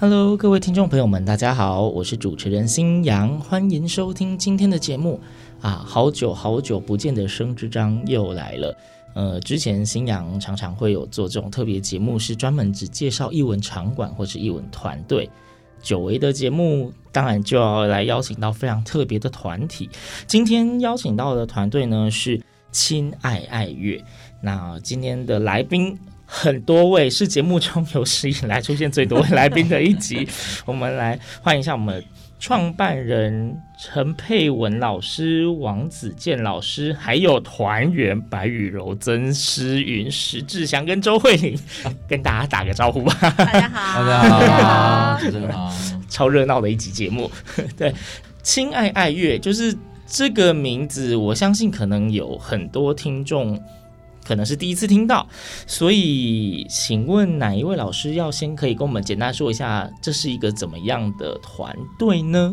Hello，各位听众朋友们，大家好，我是主持人新阳，欢迎收听今天的节目啊！好久好久不见的生之章又来了。呃，之前新阳常常会有做这种特别节目，是专门只介绍艺文场馆或是艺文团队。久违的节目，当然就要来邀请到非常特别的团体。今天邀请到的团队呢是亲爱爱乐。那今天的来宾。很多位是节目中有史以来出现最多位来宾的一集，我们来欢迎一下我们创办人陈佩文老师、王子健老师，还有团员白雨柔、曾诗云、石志祥跟周慧玲，跟大家打个招呼吧。大家好，大家好，主持人好，超热闹的一集节目。对，亲爱爱乐就是这个名字，我相信可能有很多听众。可能是第一次听到，所以请问哪一位老师要先可以跟我们简单说一下，这是一个怎么样的团队呢？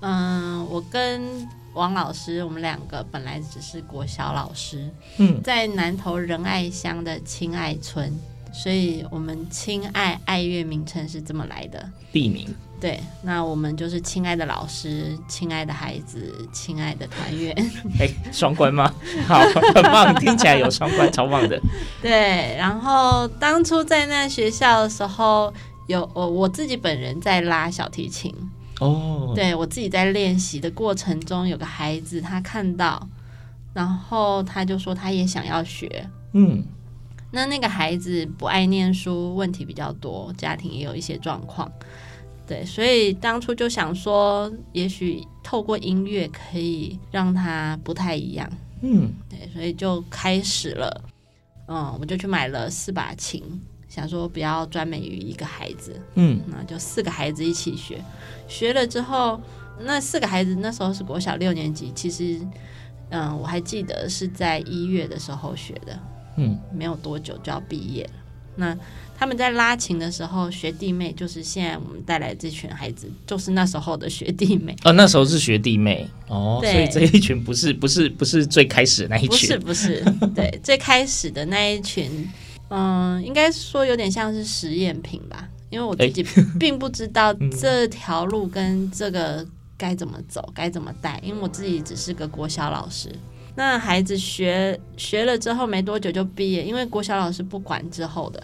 嗯，我跟王老师，我们两个本来只是国小老师，嗯，在南投仁爱乡的亲爱村，所以我们亲爱爱乐名称是这么来的。地名。对，那我们就是亲爱的老师、亲爱的孩子、亲爱的团员。哎，双关吗？好，很棒，听起来有双关，超棒的。对，然后当初在那学校的时候，有我我自己本人在拉小提琴。哦，对，我自己在练习的过程中，有个孩子他看到，然后他就说他也想要学。嗯，那那个孩子不爱念书，问题比较多，家庭也有一些状况。对，所以当初就想说，也许透过音乐可以让他不太一样。嗯，对，所以就开始了。嗯，我就去买了四把琴，想说不要专门于一个孩子。嗯，那就四个孩子一起学。学了之后，那四个孩子那时候是国小六年级，其实，嗯，我还记得是在一月的时候学的。嗯，没有多久就要毕业了。那他们在拉琴的时候，学弟妹就是现在我们带来这群孩子，就是那时候的学弟妹。哦，那时候是学弟妹哦，所以这一群不是不是不是最开始的那一群，不是不是，对，最开始的那一群，嗯，应该说有点像是实验品吧，因为我自己并不知道这条路跟这个该怎么走，该怎么带，因为我自己只是个国小老师。那孩子学学了之后没多久就毕业，因为国小老师不管之后的，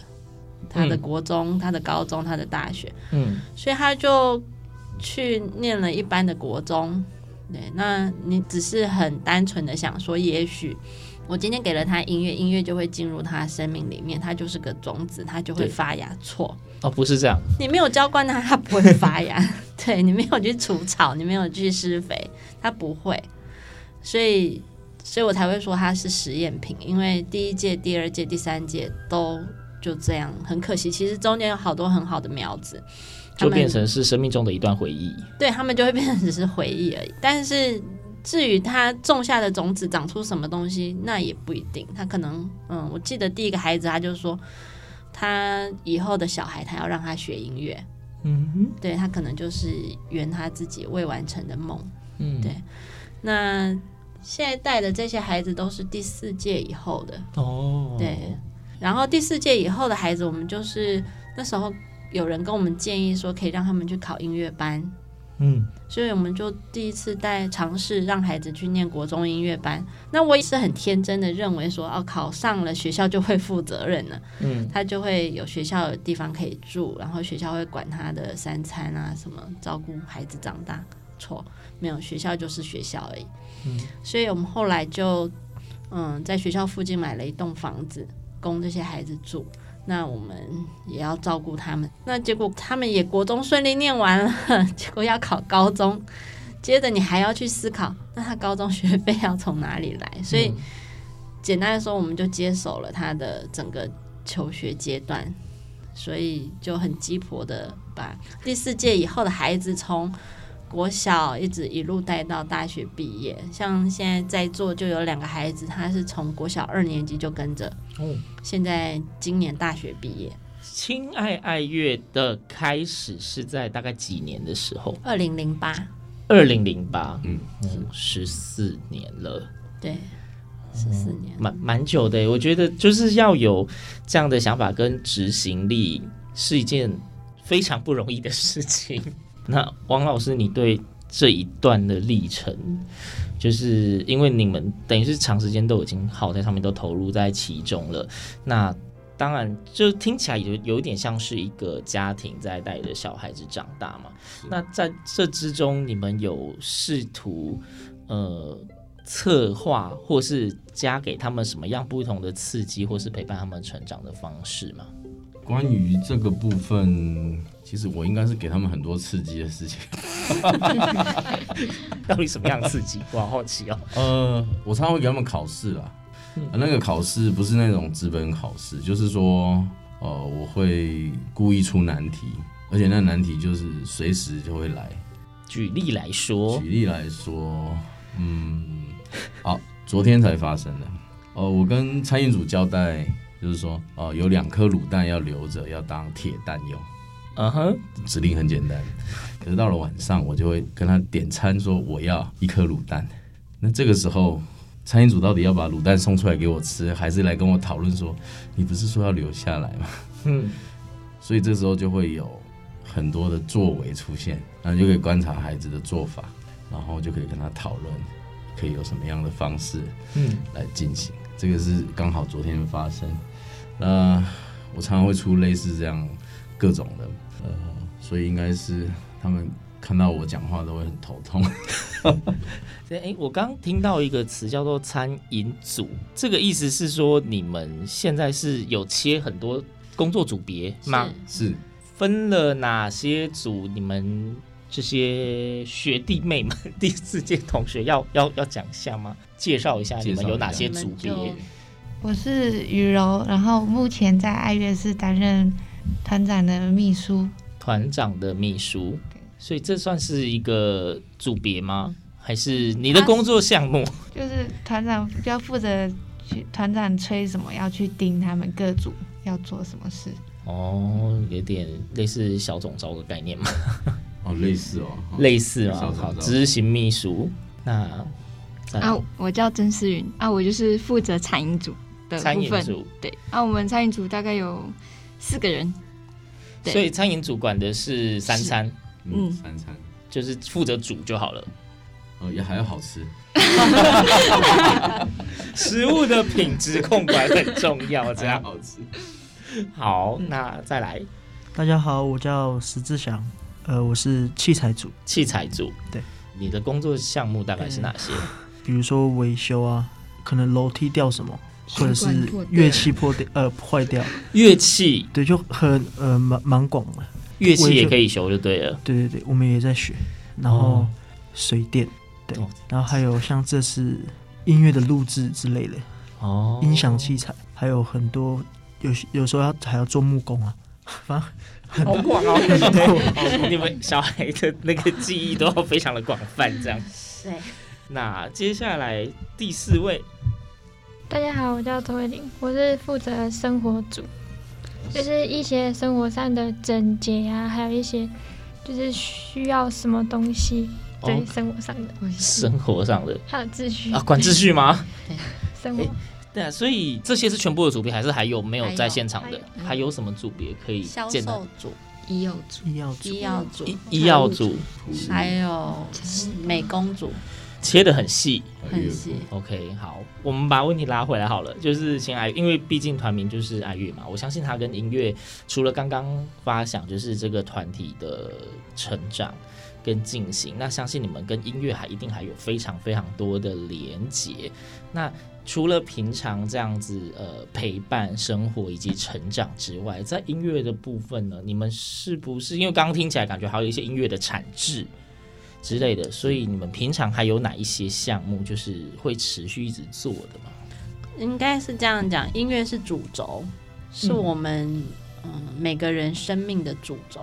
他的国中、嗯、他的高中、他的大学，嗯，所以他就去念了一般的国中。对，那你只是很单纯的想说，也许我今天给了他音乐，音乐就会进入他生命里面，他就是个种子，他就会发芽。错哦，不是这样，你没有浇灌他，他不会发芽。对，你没有去除草，你没有去施肥，他不会。所以。所以我才会说它是实验品，因为第一届、第二届、第三届都就这样，很可惜。其实中间有好多很好的苗子，就变成是生命中的一段回忆。对，他们就会变成只是回忆而已。但是至于他种下的种子长出什么东西，那也不一定。他可能，嗯，我记得第一个孩子，他就说他以后的小孩，他要让他学音乐。嗯哼，对，他可能就是圆他自己未完成的梦。嗯，对，那。现在带的这些孩子都是第四届以后的。哦，对，然后第四届以后的孩子，我们就是那时候有人跟我们建议说，可以让他们去考音乐班，嗯，所以我们就第一次带尝试让孩子去念国中音乐班。那我也是很天真的认为说，哦，考上了学校就会负责任了，嗯，他就会有学校的地方可以住，然后学校会管他的三餐啊，什么照顾孩子长大。错，没有学校就是学校而已。嗯，所以我们后来就嗯，在学校附近买了一栋房子供这些孩子住。那我们也要照顾他们。那结果他们也国中顺利念完了，结果要考高中，接着你还要去思考，那他高中学费要从哪里来？所以、嗯、简单的说，我们就接手了他的整个求学阶段，所以就很鸡婆的把第四届以后的孩子从国小一直一路带到大学毕业，像现在在座就有两个孩子，他是从国小二年级就跟着，哦，现在今年大学毕业。亲爱爱乐的开始是在大概几年的时候？二零零八，二零零八，嗯，十四年了，对，十四年，蛮蛮久的。我觉得就是要有这样的想法跟执行力，是一件非常不容易的事情。那王老师，你对这一段的历程，就是因为你们等于是长时间都已经耗在上面，都投入在其中了。那当然，就听起来有有点像是一个家庭在带着小孩子长大嘛。那在这之中，你们有试图呃策划，或是加给他们什么样不同的刺激，或是陪伴他们成长的方式吗？关于这个部分。其实我应该是给他们很多刺激的事情，到底什么样刺激？我好好奇哦。呃，我常常会给他们考试啦，那个考试不是那种纸本考试，就是说，呃，我会故意出难题，而且那难题就是随时就会来。举例来说，举例来说，嗯，好，昨天才发生的。呃，我跟餐饮组交代，就是说，呃，有两颗卤蛋要留着，要当铁蛋用。嗯哼，指令很简单，可是到了晚上，我就会跟他点餐，说我要一颗卤蛋。那这个时候，餐饮组到底要把卤蛋送出来给我吃，还是来跟我讨论说，你不是说要留下来吗？嗯，所以这时候就会有很多的作为出现，然后就可以观察孩子的做法，然后就可以跟他讨论，可以有什么样的方式，嗯，来进行。这个是刚好昨天发生。那我常常会出类似这样各种的。呃，所以应该是他们看到我讲话都会很头痛。对，哎，我刚听到一个词叫做餐饮组，这个意思是说你们现在是有切很多工作组别吗？是，分了哪些组？你们这些学弟妹们，第四届同学要要要讲一下吗？介绍一下你们有哪些组别？我是雨柔，然后目前在爱乐是担任。团长的秘书，团长的秘书，所以这算是一个组别吗？还是你的工作项目？就是团长就要负责去团长催什么，要去盯他们各组要做什么事。哦，有点类似小总召的概念嘛？哦，类似哦，类似啊。好，执行秘书。那啊，我叫曾思云啊，我就是负责餐饮组的部分。餐饮组对啊，我们餐饮组大概有。四个人，所以餐饮主管的是三餐，嗯，三餐。就是负责煮就好了，哦，也还要好吃，食物的品质控管很重要，这样。好吃。好，那再来，大家好，我叫石志祥，呃，我是器材组，器材组，对，你的工作项目大概是哪些？比如说维修啊，可能楼梯掉什么。或者是乐器破掉，呃，坏掉。乐器对，就很呃蛮蛮广的。乐器也可以修，就对了。对对对，我们也在学。然后水电，对，然后还有像这是音乐的录制之类的哦，音响器材，还有很多有有时候要还要做木工啊，反正很好广 哦。你们小孩的那个记忆都要非常的广泛，这样。对。那接下来第四位。大家好，我叫周慧玲，我是负责生活组，就是一些生活上的整洁啊，还有一些就是需要什么东西，对、哦、生活上的，生活上的，还有秩序。啊，管秩序吗？对，生活，对啊，所以这些是全部的组别，还是还有没有在现场的？还有，还有，还有什么组别可以？销售组、医药组、医药组、医药组、医药组，还有美工组。切的很细，很细。OK，好，我们把问题拉回来好了。就是请爱，因为毕竟团名就是爱乐嘛，我相信他跟音乐除了刚刚发想，就是这个团体的成长跟进行，那相信你们跟音乐还一定还有非常非常多的连结。那除了平常这样子呃陪伴生活以及成长之外，在音乐的部分呢，你们是不是因为刚刚听起来感觉还有一些音乐的产制之类的，所以你们平常还有哪一些项目就是会持续一直做的吗？应该是这样讲，音乐是主轴，是我们嗯、呃、每个人生命的主轴。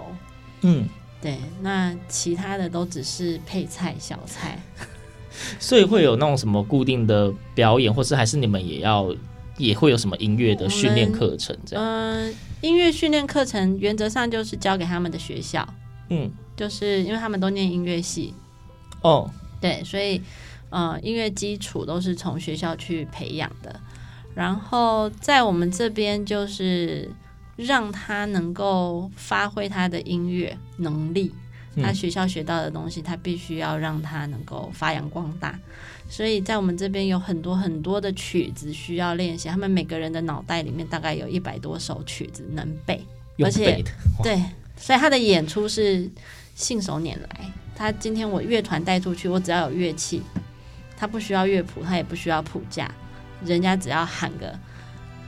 嗯，对，那其他的都只是配菜小菜。所以会有那种什么固定的表演，或是还是你们也要也会有什么音乐的训练课程这样？嗯、呃，音乐训练课程原则上就是交给他们的学校。嗯，就是因为他们都念音乐系。哦，对，所以呃，音乐基础都是从学校去培养的。然后在我们这边就是让他能够发挥他的音乐能力。他学校学到的东西，他必须要让他能够发扬光大。所以在我们这边有很多很多的曲子需要练习，他们每个人的脑袋里面大概有一百多首曲子能背，而且对，所以他的演出是信手拈来。他今天我乐团带出去，我只要有乐器，他不需要乐谱，他也不需要谱架，人家只要喊个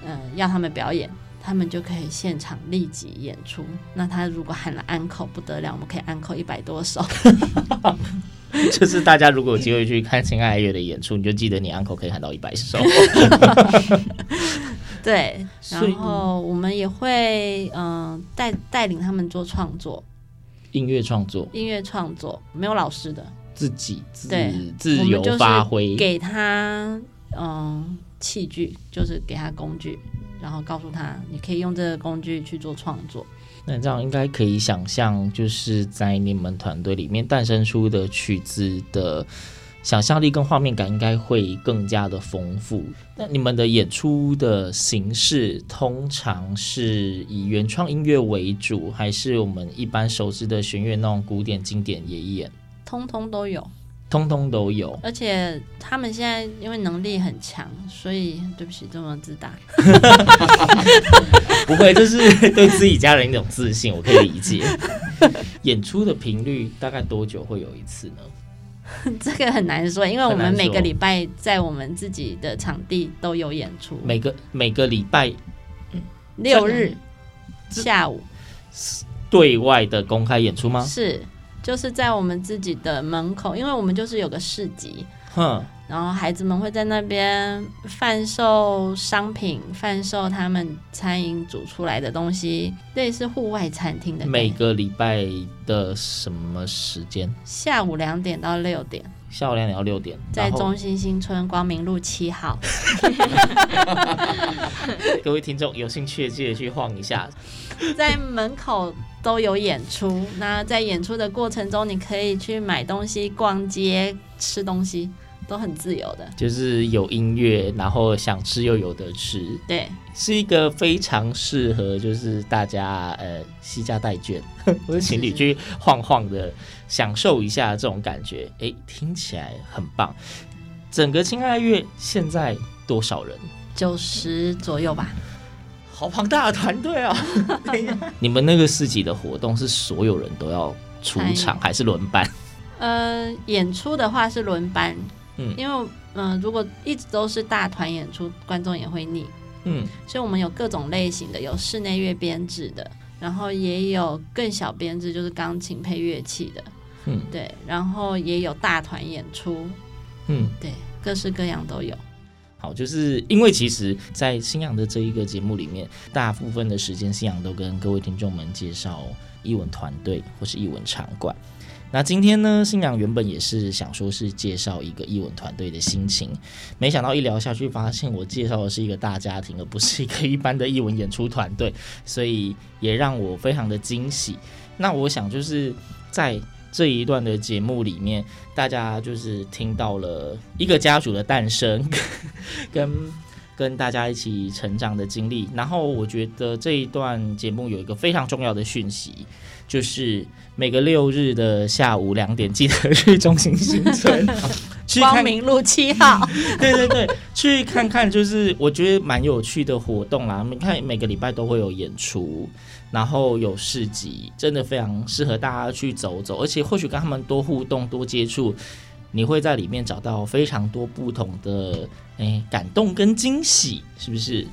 嗯、呃，要他们表演。他们就可以现场立即演出。那他如果喊了安可不得了，我们可以安可一百多首。就是大家如果有机会去看亲爱乐的演出，你就记得你安可可以喊到一百首。对，然后我们也会嗯带带领他们做创作，音乐创作，音乐创作没有老师的，自己自对自由发挥，给他嗯器具，就是给他工具。然后告诉他，你可以用这个工具去做创作。那这样应该可以想象，就是在你们团队里面诞生出的曲子的想象力跟画面感，应该会更加的丰富。那你们的演出的形式，通常是以原创音乐为主，还是我们一般熟知的弦乐那种古典经典也演？通通都有。通通都有，而且他们现在因为能力很强，所以对不起这么自大。不会，这是对自己家人一种自信，我可以理解。演出的频率大概多久会有一次呢？这个很难说，因为我们每个礼拜在我们自己的场地都有演出。每个每个礼拜六日下午对外的公开演出吗？是。就是在我们自己的门口，因为我们就是有个市集，哼，然后孩子们会在那边贩售商品，贩售他们餐饮煮出来的东西，类似户外餐厅的。每个礼拜的什么时间？下午两点到六点。下午两点到六点，在中心新村光明路七号。各位听众有兴趣的记得去晃一下，在门口。都有演出，那在演出的过程中，你可以去买东西、逛街、吃东西，都很自由的。就是有音乐，然后想吃又有得吃，对，是一个非常适合就是大家呃携家带眷 或者情侣去晃晃的享受一下这种感觉。哎，听起来很棒。整个亲爱乐现在多少人？九十左右吧。好庞大的团队啊！你们那个市集的活动是所有人都要出场，还是轮班？呃，演出的话是轮班，嗯，因为嗯、呃，如果一直都是大团演出，观众也会腻，嗯，所以我们有各种类型的，有室内乐编制的，然后也有更小编制，就是钢琴配乐器的，嗯，对，然后也有大团演出，嗯，对，各式各样都有。好，就是因为其实，在新阳的这一个节目里面，大部分的时间，新阳都跟各位听众们介绍艺文团队或是艺文场馆。那今天呢，新娘原本也是想说是介绍一个艺文团队的心情，没想到一聊下去，发现我介绍的是一个大家庭，而不是一个一般的艺文演出团队，所以也让我非常的惊喜。那我想就是在。这一段的节目里面，大家就是听到了一个家族的诞生，跟跟大家一起成长的经历。然后我觉得这一段节目有一个非常重要的讯息，就是每个六日的下午两点，记得去中心新村，去光明路七号。对对对，去看看，就是我觉得蛮有趣的活动啦。你看每个礼拜都会有演出。然后有市集，真的非常适合大家去走走，而且或许跟他们多互动、多接触，你会在里面找到非常多不同的诶感动跟惊喜，是不是？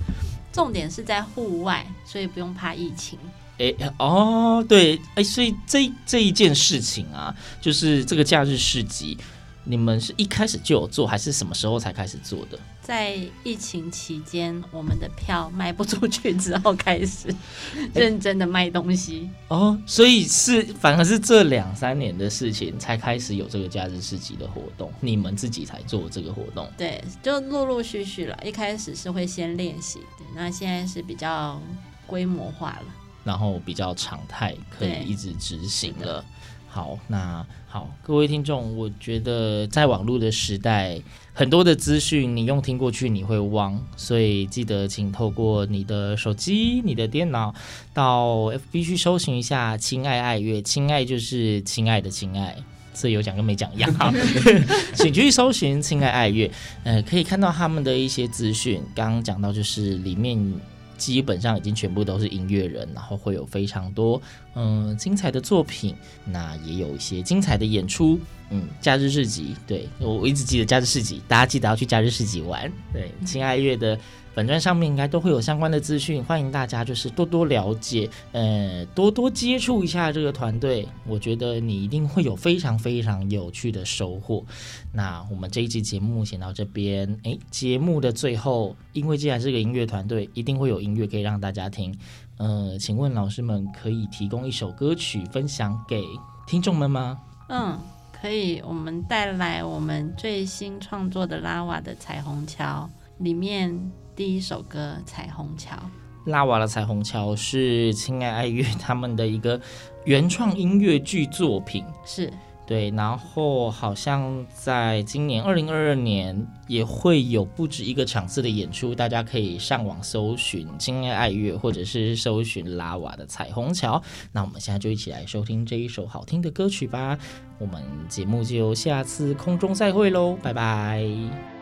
重点是在户外，所以不用怕疫情。诶哦，对，哎，所以这这一件事情啊，就是这个假日市集。你们是一开始就有做，还是什么时候才开始做的？在疫情期间，我们的票卖不出去之后，开始 认真的卖东西。哦，所以是反而是这两三年的事情才开始有这个假日市集的活动，你们自己才做这个活动？对，就陆陆续续了。一开始是会先练习，那现在是比较规模化了，然后比较常态，可以一直执行了。好，那好，各位听众，我觉得在网络的时代，很多的资讯你用听过去你会忘，所以记得请透过你的手机、你的电脑到 FB 去搜寻一下“亲爱爱乐”，亲爱就是亲爱的亲爱，这有讲跟没讲一样。好，请去搜寻“亲爱爱乐”，呃，可以看到他们的一些资讯。刚刚讲到就是里面。基本上已经全部都是音乐人，然后会有非常多嗯、精彩的作品，那也有一些精彩的演出。嗯，假日市集，对，我我一直记得假日市集，大家记得要去假日市集玩。对，亲爱乐的。本专上面应该都会有相关的资讯，欢迎大家就是多多了解，呃，多多接触一下这个团队，我觉得你一定会有非常非常有趣的收获。那我们这一期节目先到这边，诶，节目的最后，因为既然是个音乐团队，一定会有音乐可以让大家听，呃，请问老师们可以提供一首歌曲分享给听众们吗？嗯，可以，我们带来我们最新创作的拉瓦的《彩虹桥》里面。第一首歌《彩虹桥》，拉瓦的《彩虹桥》是亲爱爱乐他们的一个原创音乐剧作品，是对。然后好像在今年二零二二年也会有不止一个场次的演出，大家可以上网搜寻亲爱爱乐，或者是搜寻拉瓦的《彩虹桥》。那我们现在就一起来收听这一首好听的歌曲吧。我们节目就下次空中再会喽，拜拜。